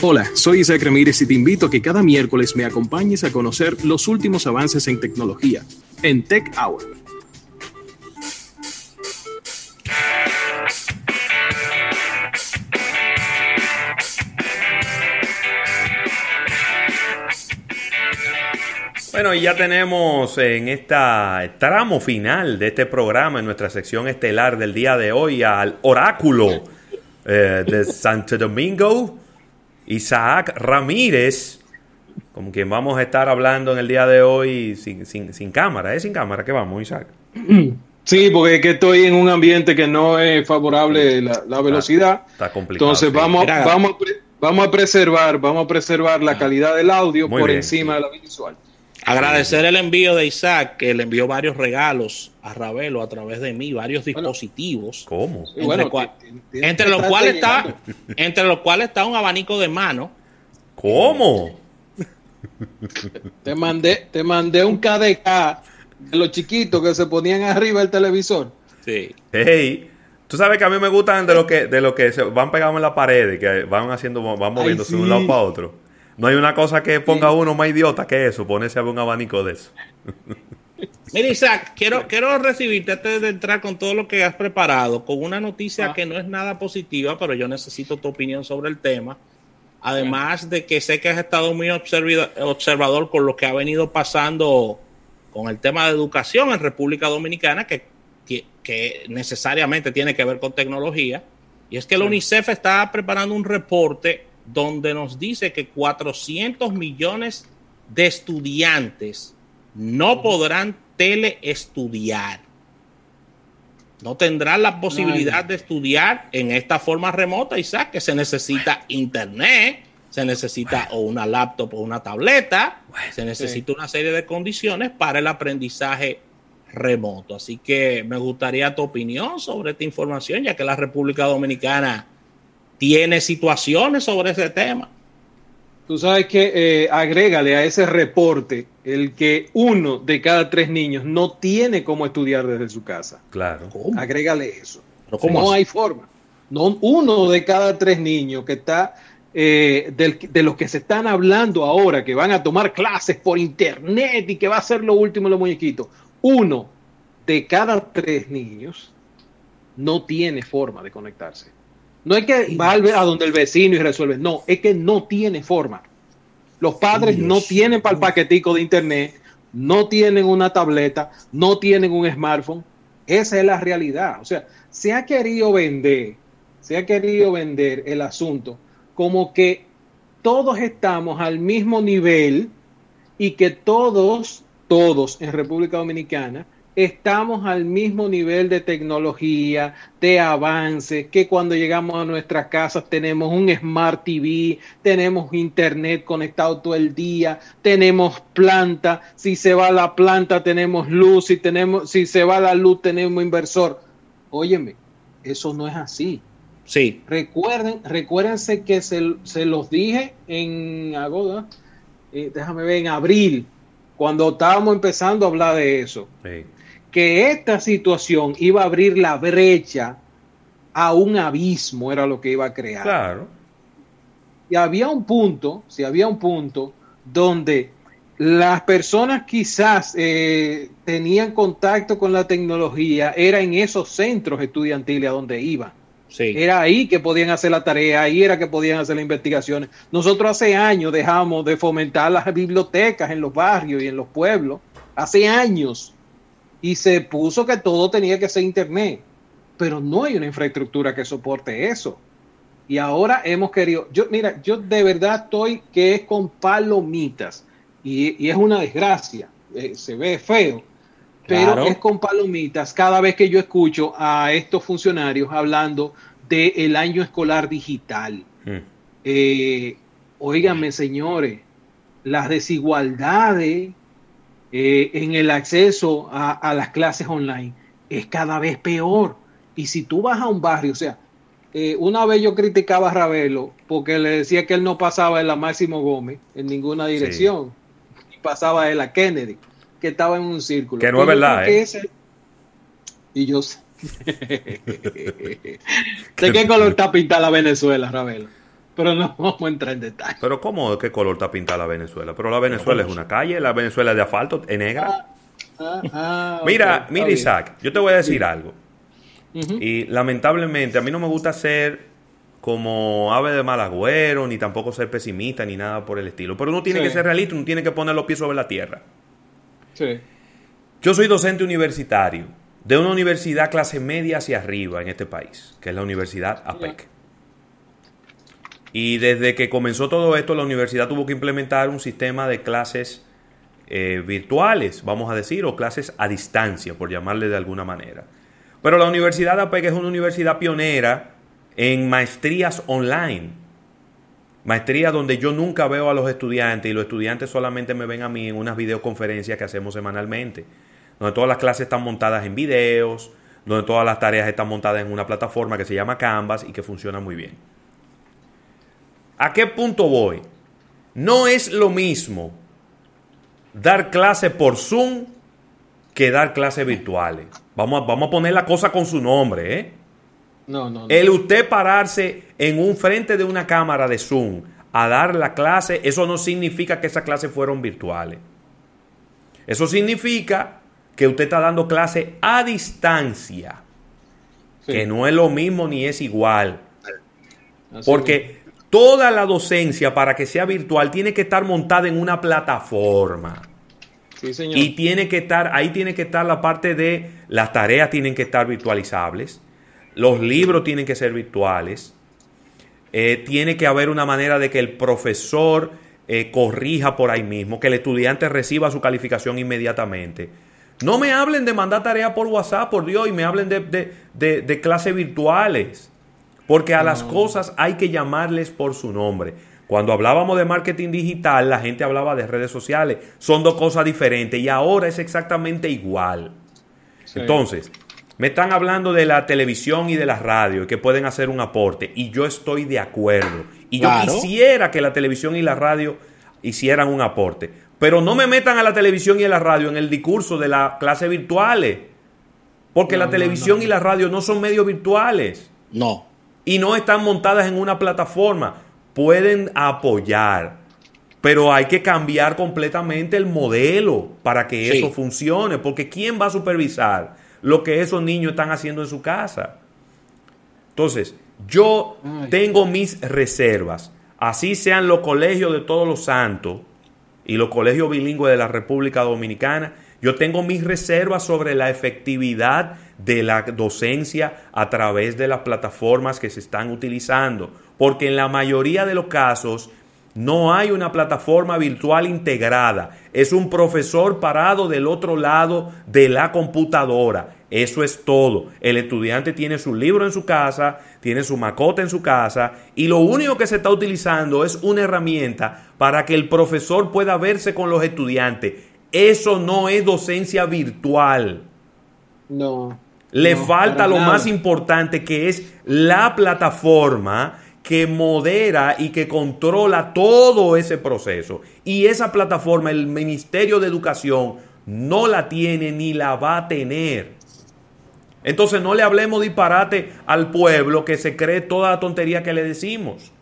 Hola, soy Isaac Ramírez y te invito a que cada miércoles me acompañes a conocer los últimos avances en tecnología en Tech Hour. Bueno, y ya tenemos en esta tramo final de este programa, en nuestra sección estelar del día de hoy, al oráculo eh, de Santo Domingo, Isaac Ramírez, con quien vamos a estar hablando en el día de hoy sin, sin, sin cámara. ¿Es sin cámara que vamos, Isaac? Sí, porque es que estoy en un ambiente que no es favorable la, la velocidad. Está, complicado. Entonces sí. vamos, vamos, vamos a preservar, vamos a preservar la calidad del audio Muy por bien, encima de la visual. Agradecer el envío de Isaac, que le envió varios regalos a Ravelo a través de mí, varios dispositivos. ¿Cómo? Sí, Entre, bueno, los cuales está, entre los cuales está un abanico de mano. ¿Cómo? Te mandé, te mandé un KDK de los chiquitos que se ponían arriba del televisor. Sí. Hey, tú sabes que a mí me gustan de lo que de lo que se van pegados en la pared y que van haciendo van moviéndose de un sí. lado para otro. No hay una cosa que ponga uno más idiota que eso, ponerse a ver un abanico de eso. Mira, Isaac, quiero, quiero recibirte antes de entrar con todo lo que has preparado, con una noticia Ah. que no es nada positiva, pero yo necesito tu opinión sobre el tema. Además de que sé que has estado muy observador con lo que ha venido pasando con el tema de educación en República Dominicana, que, que- que necesariamente tiene que ver con tecnología. Y es que la UNICEF está preparando un reporte donde nos dice que 400 millones de estudiantes no podrán teleestudiar. No tendrán la posibilidad de estudiar en esta forma remota, Isaac, que se necesita internet, se necesita o una laptop o una tableta, se necesita una serie de condiciones para el aprendizaje remoto. Así que me gustaría tu opinión sobre esta información, ya que la República Dominicana tiene situaciones sobre ese tema. Tú sabes que eh, agrégale a ese reporte el que uno de cada tres niños no tiene cómo estudiar desde su casa. Claro. ¿Cómo? Agrégale eso. ¿Pero cómo no hay forma. No, uno de cada tres niños que está eh, del- de los que se están hablando ahora, que van a tomar clases por internet y que va a ser lo último los muñequitos. Uno de cada tres niños no tiene forma de conectarse. No es que va a donde el vecino y resuelve, no, es que no tiene forma. Los padres Dios no tienen para el paquetico de internet, no tienen una tableta, no tienen un smartphone. Esa es la realidad. O sea, se ha querido vender, se ha querido vender el asunto como que todos estamos al mismo nivel y que todos, todos en República Dominicana estamos al mismo nivel de tecnología, de avance, que cuando llegamos a nuestras casas tenemos un Smart TV, tenemos internet conectado todo el día, tenemos planta, si se va la planta tenemos luz, si, tenemos, si se va la luz tenemos inversor. Óyeme, eso no es así. Sí, Recuerden, recuérdense que se, se los dije en agosto, eh, déjame ver, en abril, cuando estábamos empezando a hablar de eso, Sí. Que esta situación iba a abrir la brecha a un abismo, era lo que iba a crear. Claro. Y había un punto, si había un punto donde las personas quizás eh, tenían contacto con la tecnología, era en esos centros estudiantiles a donde iban. sí. Era ahí que podían hacer la tarea, ahí era que podían hacer las investigaciones. Nosotros hace años dejamos de fomentar las bibliotecas en los barrios y en los pueblos, hace años, y se puso que todo tenía que ser internet, pero no hay una infraestructura que soporte eso. Y ahora hemos querido, yo mira, yo de verdad estoy que es con palomitas, y, y es una desgracia, eh, se ve feo, pero Claro. es con palomitas cada vez que yo escucho a estos funcionarios hablando del año escolar digital. Mm. Eh, óigame, señores, las desigualdades eh, en el acceso a, a las clases online es cada vez peor. Y si tú vas a un barrio, o sea, eh, una vez yo criticaba a Ravelo porque le decía que él no pasaba de la Máximo Gómez en ninguna dirección, y pasaba de la Kennedy, que estaba en un círculo. Que no es verdad, ¿eh? ese- Y yo sé. ¿De qué color está pintada la Venezuela, Ravelo? Pero no vamos a entrar en detalle. Pero ¿cómo, qué color está pintada la Venezuela? Pero la Venezuela es una calle, la Venezuela es de asfalto, es negra. Ah, ah, Mira, ok, mira está Isaac, yo te voy a decir algo. Y lamentablemente a mí no me gusta ser como ave de mal agüero, ni tampoco ser pesimista, ni nada por el estilo. Pero uno tiene Sí. que ser realista, uno tiene que poner los pies sobre la tierra. Sí. Yo soy docente universitario de una universidad clase media hacia arriba en este país, que es la Universidad APEC. Y desde que comenzó todo esto, la universidad tuvo que implementar un sistema de clases eh, virtuales, vamos a decir, o clases a distancia, por llamarle de alguna manera. Pero la Universidad APEC es una universidad pionera en maestrías online. Maestría donde yo nunca veo a los estudiantes y los estudiantes solamente me ven a mí en unas videoconferencias que hacemos semanalmente, donde todas las clases están montadas en videos, donde todas las tareas están montadas en una plataforma que se llama Canvas y que funciona muy bien. ¿A qué punto voy? No es lo mismo dar clase por Zoom que dar clases virtuales. Vamos a, vamos a poner la cosa con su nombre, ¿eh? No, no, no. El usted pararse en un frente de una cámara de Zoom a dar la clase, eso no significa que esas clases fueron virtuales. Eso significa que usted está dando clase a distancia, Sí. que no es lo mismo ni es igual. Así Porque toda la docencia para que sea virtual tiene que estar montada en una plataforma. Sí, señor. Y tiene que estar, ahí tiene que estar la parte de las tareas tienen que estar virtualizables, los libros tienen que ser virtuales, eh, tiene que haber una manera de que el profesor eh, corrija por ahí mismo, que el estudiante reciba su calificación inmediatamente. No me hablen de mandar tareas por WhatsApp, por Dios, y me hablen de, de- de- de clases virtuales. Porque a las cosas hay que llamarles por su nombre. Cuando hablábamos de marketing digital, la gente hablaba de redes sociales. Son dos cosas diferentes y ahora es exactamente igual. Sí. Entonces, me están hablando de la televisión y de la radio que pueden hacer un aporte y yo estoy de acuerdo. Y yo quisiera que la televisión y la radio hicieran un aporte. Pero no me metan a la televisión y a la radio en el discurso de las clases virtuales. Porque No, la no, televisión no. y la radio no son medios virtuales No. Y no están montadas en una plataforma. Pueden apoyar, pero hay que cambiar completamente el modelo para que Sí. eso funcione, porque ¿quién va a supervisar lo que esos niños están haciendo en su casa? Entonces, yo Ay. tengo mis reservas, así sean los colegios de todos los santos y los colegios bilingües de la República Dominicana, yo tengo mis reservas sobre la efectividad de la docencia a través de las plataformas que se están utilizando, porque en la mayoría de los casos no hay una plataforma virtual integrada, es un profesor parado del otro lado de la computadora. Eso es todo. El estudiante tiene su libro en su casa, tiene su macota en su casa y lo único que se está utilizando es una herramienta para que el profesor pueda verse con los estudiantes. Eso no es docencia virtual. No. Le No, falta lo nada. más importante que es la plataforma que modera y que controla todo ese proceso. Y esa plataforma, el Ministerio de Educación, no la tiene ni la va a tener. Entonces no le hablemos disparate al pueblo que se cree toda la tontería que le decimos.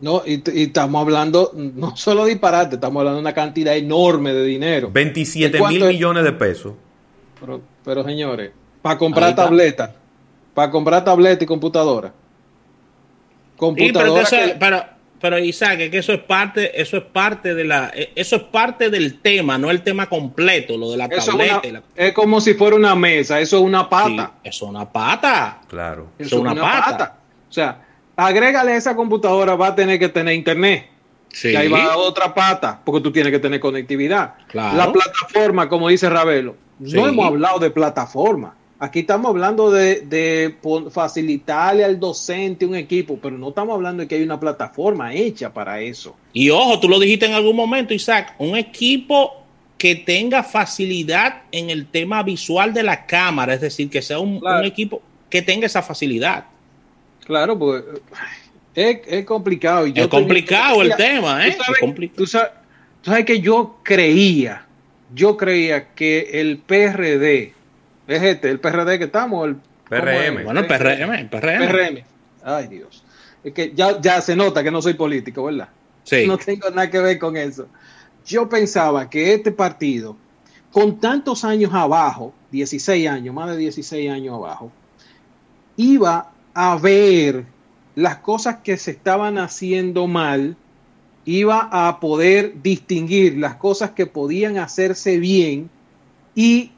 No, y, y estamos hablando, no solo disparate, estamos hablando de una cantidad enorme de dinero. 27 ¿De cuánto mil es? millones de pesos. Pero, pero, señores, para comprar Ahí está. tableta, para comprar tableta y computadora. Sí, pero, Computadora que- pero, pero Isaac, es que eso es parte, eso es parte de la, eh, eso es parte del tema, no el tema completo, lo de la eso es, tableta. una- y la- es como si fuera una mesa, eso es una Sí, pata. eso es una pata. Claro. Eso es una pata. O sea, agrégale a esa computadora, va a tener que tener internet. Sí. Y ahí va otra pata, porque tú tienes que tener conectividad. Claro. La plataforma, como dice Ravelo, Sí. no hemos hablado de plataforma. Aquí estamos hablando de, de facilitarle al docente un equipo, pero no estamos hablando de que hay una plataforma hecha para eso. Y ojo, tú lo dijiste en algún momento, Isaac, un equipo que tenga facilidad en el tema visual de la cámara, es decir, que sea un, Claro. un equipo que tenga esa facilidad. Claro, pues es, es complicado. y yo es complicado el Mira, tema, ¿eh? Tú sabes, Es compli- tú sabes- tú sabes que yo creía, yo creía que el PRD, es este, el PRD que estamos, el PRM. Bueno, el PRM, el PRM. PRM. Ay, Dios. Es que ya, ya se nota que no soy político, ¿verdad? Sí. No tengo nada que ver con eso. Yo pensaba que este partido, con tantos años abajo, 16 años, más de 16 años abajo, iba a ver las cosas que se estaban haciendo mal, iba a poder distinguir las cosas que podían hacerse bien y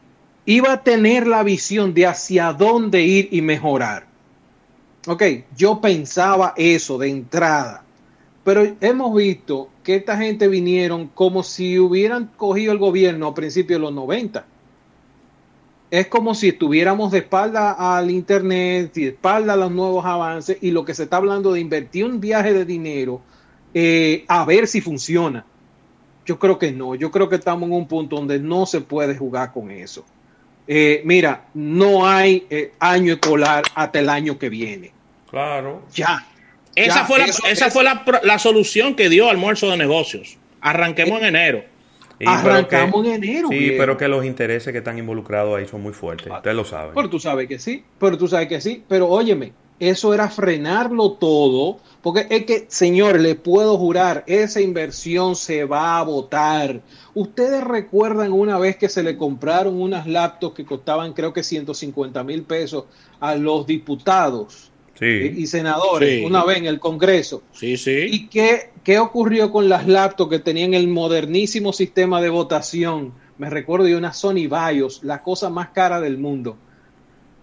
iba a tener la visión de hacia dónde ir y mejorar. Ok, yo pensaba eso de entrada, pero hemos visto que esta gente vinieron como si hubieran cogido el gobierno a principios de los 90 es como si estuviéramos de espalda al Internet, de espalda a los nuevos avances y lo que se está hablando de invertir un viaje de dinero eh, a ver si funciona. Yo creo que no, yo creo que estamos en un punto donde no se puede jugar con eso. Eh, mira, no hay eh, año escolar hasta el año que viene. Claro. Ya. Esa ya, fue, la, eso- esa eso- fue la, la solución que dio Almuerzo de Negocios. Arranquemos en enero. Arrancamos que- en enero. Sí, viejo. pero que los intereses que están involucrados ahí son muy fuertes. Ustedes lo saben. Pero tú sabes que sí, pero tú sabes que sí. Pero óyeme, eso era frenarlo todo, porque es que, señor, le puedo jurar, esa inversión se va a votar. Ustedes recuerdan una vez que se le compraron unas laptops que costaban creo que 150 mil pesos a los diputados Sí. y senadores Sí. una vez en el Congreso. Sí, sí. ¿Y qué, qué ocurrió con las laptops que tenían el modernísimo sistema de votación? Me recuerdo de una Sony Bios, la cosa más cara del mundo.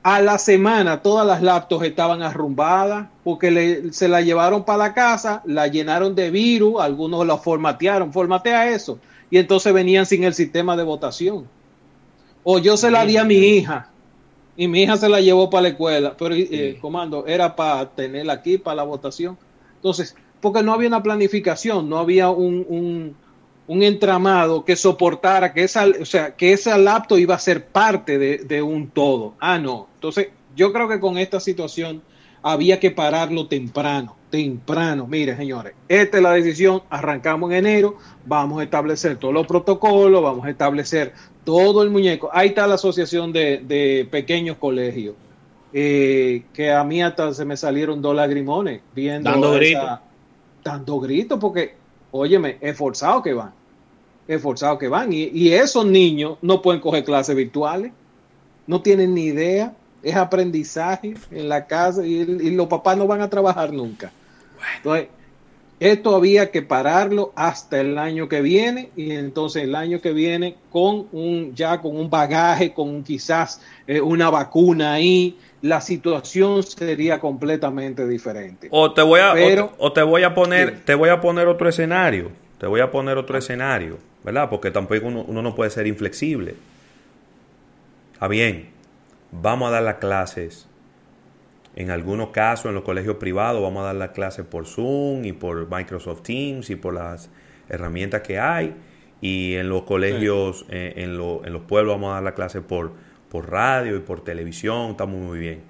A la semana todas las laptops estaban arrumbadas porque le- se la llevaron para la casa, la llenaron de virus, algunos la formatearon, formatea eso, y entonces venían sin el sistema de votación. O yo se la di a mi hija y mi hija se la llevó para la escuela, pero eh, comando, era para tenerla aquí, para la votación. Entonces, porque no había una planificación, no había un, un, un entramado que soportara que esa, o sea, que esa laptop iba a ser parte de, de un todo. Ah, no. Entonces, yo creo que con esta situación había que pararlo temprano, temprano. Mire, señores, esta es la decisión, arrancamos en enero, vamos a establecer todos los protocolos, vamos a establecer todo el muñeco. Ahí está la asociación de, de pequeños colegios, eh, que a mí hasta se me salieron dos lagrimones viendo Dando gritos. dando gritos, porque, óyeme, esforzado que van, esforzado que van, y, y esos niños no pueden coger clases virtuales, no tienen ni idea, es aprendizaje en la casa y, y los papás no van a trabajar nunca. Entonces, esto había que pararlo hasta el año que viene y entonces el año que viene con un ya con un bagaje, con quizás eh, una vacuna ahí, la situación sería completamente diferente. O te voy a, o Pero- te- o te voy a poner, te voy a poner otro escenario. Te voy a poner otro escenario, ¿verdad? Porque tampoco uno, uno no puede ser inflexible. Está bien, vamos a dar las clases. En algunos casos, en los colegios privados, vamos a dar las clases por Zoom y por Microsoft Teams y por las herramientas que hay. Y en los colegios, eh, en, lo- en los pueblos, vamos a dar las clases por, por radio y por televisión. Estamos muy bien.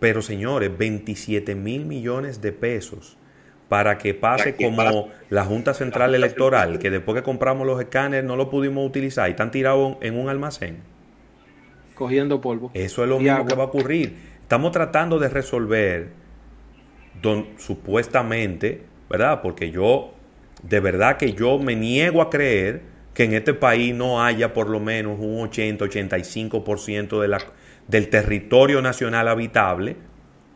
Pero señores, 27 mil millones de pesos para que pase como la Junta Central Electoral, que después que compramos los escáneres no lo pudimos utilizar y están tirados en un almacén. Cogiendo polvo. Eso es lo mismo agua. que va a ocurrir. Estamos tratando de resolver, don, supuestamente, ¿verdad? Porque yo, de verdad que yo me niego a creer que en este país no haya por lo menos un 80-85% de la, del territorio nacional habitable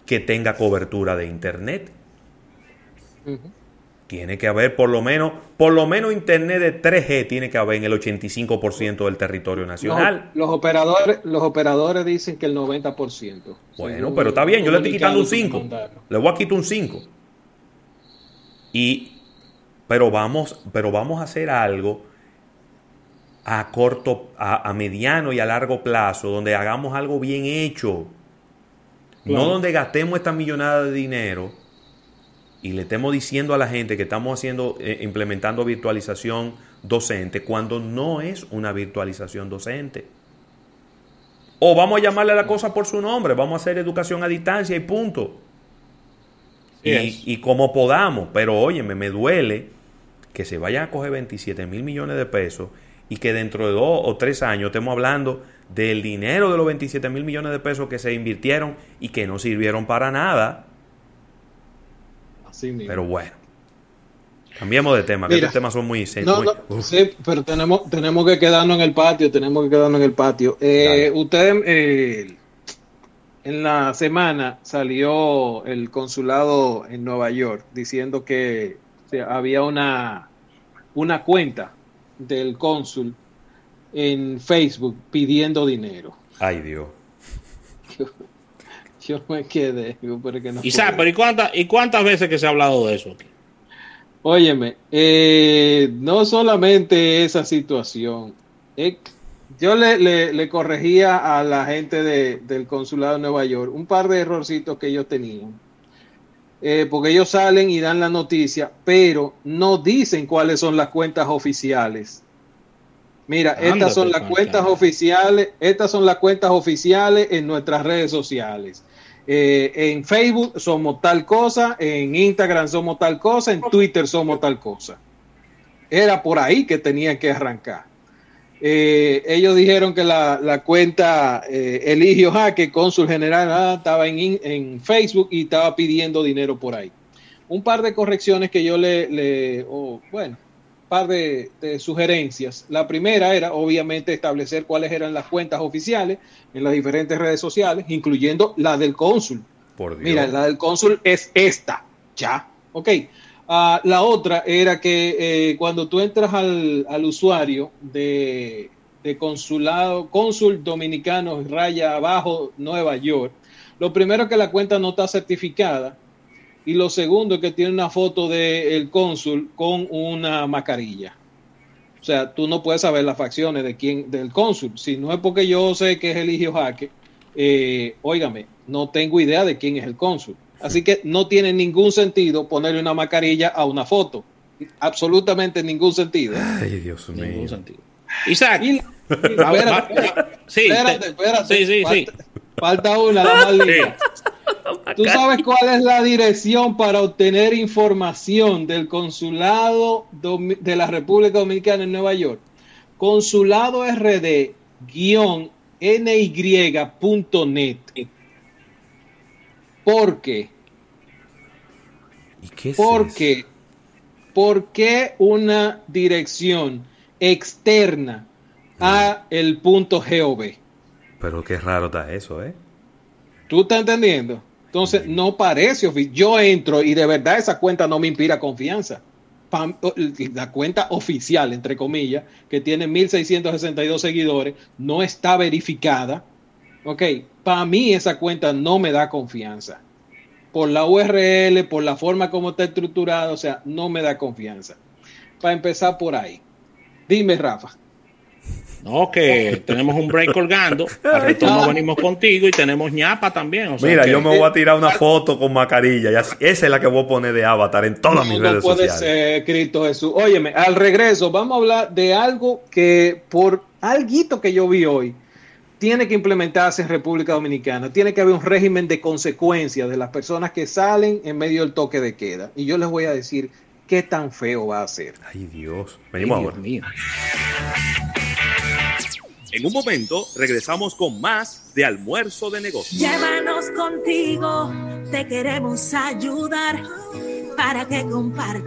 que tenga cobertura de Internet. Tiene que haber por lo menos, por lo menos Internet de 3G tiene que haber en el 85% del territorio nacional. Los, los operadores, los operadores dicen que el 90%. Bueno, pero está bien, yo le estoy quitando un comunicado 5. que mandaron. Le voy a quitar un 5. Y pero vamos, pero vamos a hacer algo a corto, a, a mediano y a largo plazo, donde hagamos algo bien hecho. No donde gastemos esta millonada de dinero y le estemos diciendo a la gente que estamos haciendo, eh, implementando virtualización docente, cuando no es una virtualización docente. O vamos a llamarle a la cosa por su nombre, vamos a hacer educación a distancia y punto. Y, y como podamos, pero óyeme, me duele que se vayan a coger 27 mil millones de pesos y que dentro de dos o tres años estemos hablando del dinero de los 27 mil millones de pesos que se invirtieron y que no sirvieron para nada. Pero bueno. Cambiemos de tema, que estos temas son muy... No, muy- no, Uf. sí, pero tenemos, tenemos que quedarnos en el patio, tenemos que quedarnos en el patio. Eh, usted, eh, en la semana salió el consulado en Nueva York diciendo que o sea, había una, una cuenta del cónsul en Facebook pidiendo dinero. Ay, Dios. Yo me quedé, digo, pero no ¿y cuántas, ¿y cuántas veces que se ha hablado de eso? Óyeme, eh, no solamente esa situación. eh, yo le, le- le corregía a la gente de- del consulado de Nueva York un par de errorcitos que ellos tenían. Eh, porque ellos salen y dan la noticia, pero no dicen cuáles son las cuentas oficiales. Mira, estas son las cuentas oficiales, estas son las cuentas oficiales en nuestras redes sociales. Eh, en Facebook somos tal cosa, en Instagram somos tal cosa, en Twitter somos tal cosa. Era por ahí que tenían que arrancar. Eh, ellos dijeron que la, la cuenta eh, Eligio Jaque, cónsul general, ah, estaba en, en Facebook y estaba pidiendo dinero por ahí. Un par de correcciones que yo le, le o, bueno, par de, de sugerencias. La primera era, obviamente, establecer cuáles eran las cuentas oficiales en las diferentes redes sociales, incluyendo la del cónsul. Por Dios. Mira, la del cónsul es esta, ya, ok. Ah, la otra era que eh, cuando tú entras al, al usuario de, de consulado, cónsul dominicano, raya abajo, Nueva York, lo primero que la cuenta no está certificada y lo segundo es que tiene una foto del cónsul con una mascarilla. O sea, tú no puedes saber las facciones de quién, del cónsul. Si no es porque yo sé que es Eligio Jaque, eh, óigame, no tengo idea de quién es el cónsul. Así que no tiene ningún sentido ponerle una mascarilla a una foto. Absolutamente ningún sentido. Ay, Dios mío. Ningún sentido. Isaac, Y- va- espérate, sí, espérate, te- espérate. sí, sí, sí. falta, falta una, la más linda. ¿Tú sabes cuál es la dirección para obtener información del consulado de la República Dominicana en Nueva York? Consulado RD ny.net. ¿Por qué? ¿Y qué es ¿Por eso? qué? ¿Por qué una dirección externa a el punto GOV? Pero qué raro está eso, ¿eh? ¿Tú estás entendiendo? Entonces, no parece oficial. Yo entro y de verdad esa cuenta no me inspira confianza. La cuenta oficial, entre comillas, que tiene 1.662 seguidores, no está verificada. Ok, para mí esa cuenta no me da confianza. Por la URL, por la forma como está estructurada, o sea, no me da confianza. Para empezar por ahí. Dime, Rafa. No, que tenemos un break colgando. Al retorno venimos contigo y tenemos ñapa también. o sea Mira, que- yo me voy a tirar una foto con mascarilla. esa es la que voy a poner de avatar en todas mis No, no redes puede sociales. ser, Cristo Jesús. Óyeme, al regreso vamos a hablar de algo que por alguito que yo vi hoy tiene que implementarse en República Dominicana. Tiene que haber un régimen de consecuencias de las personas que salen en medio del toque de queda. Y yo les voy a decir qué tan feo va a ser. Ay, Dios. Ay, Venimos Dios ahora. mío. En un momento regresamos con más de almuerzo de negocios. Llévanos contigo, te queremos ayudar para que compartas.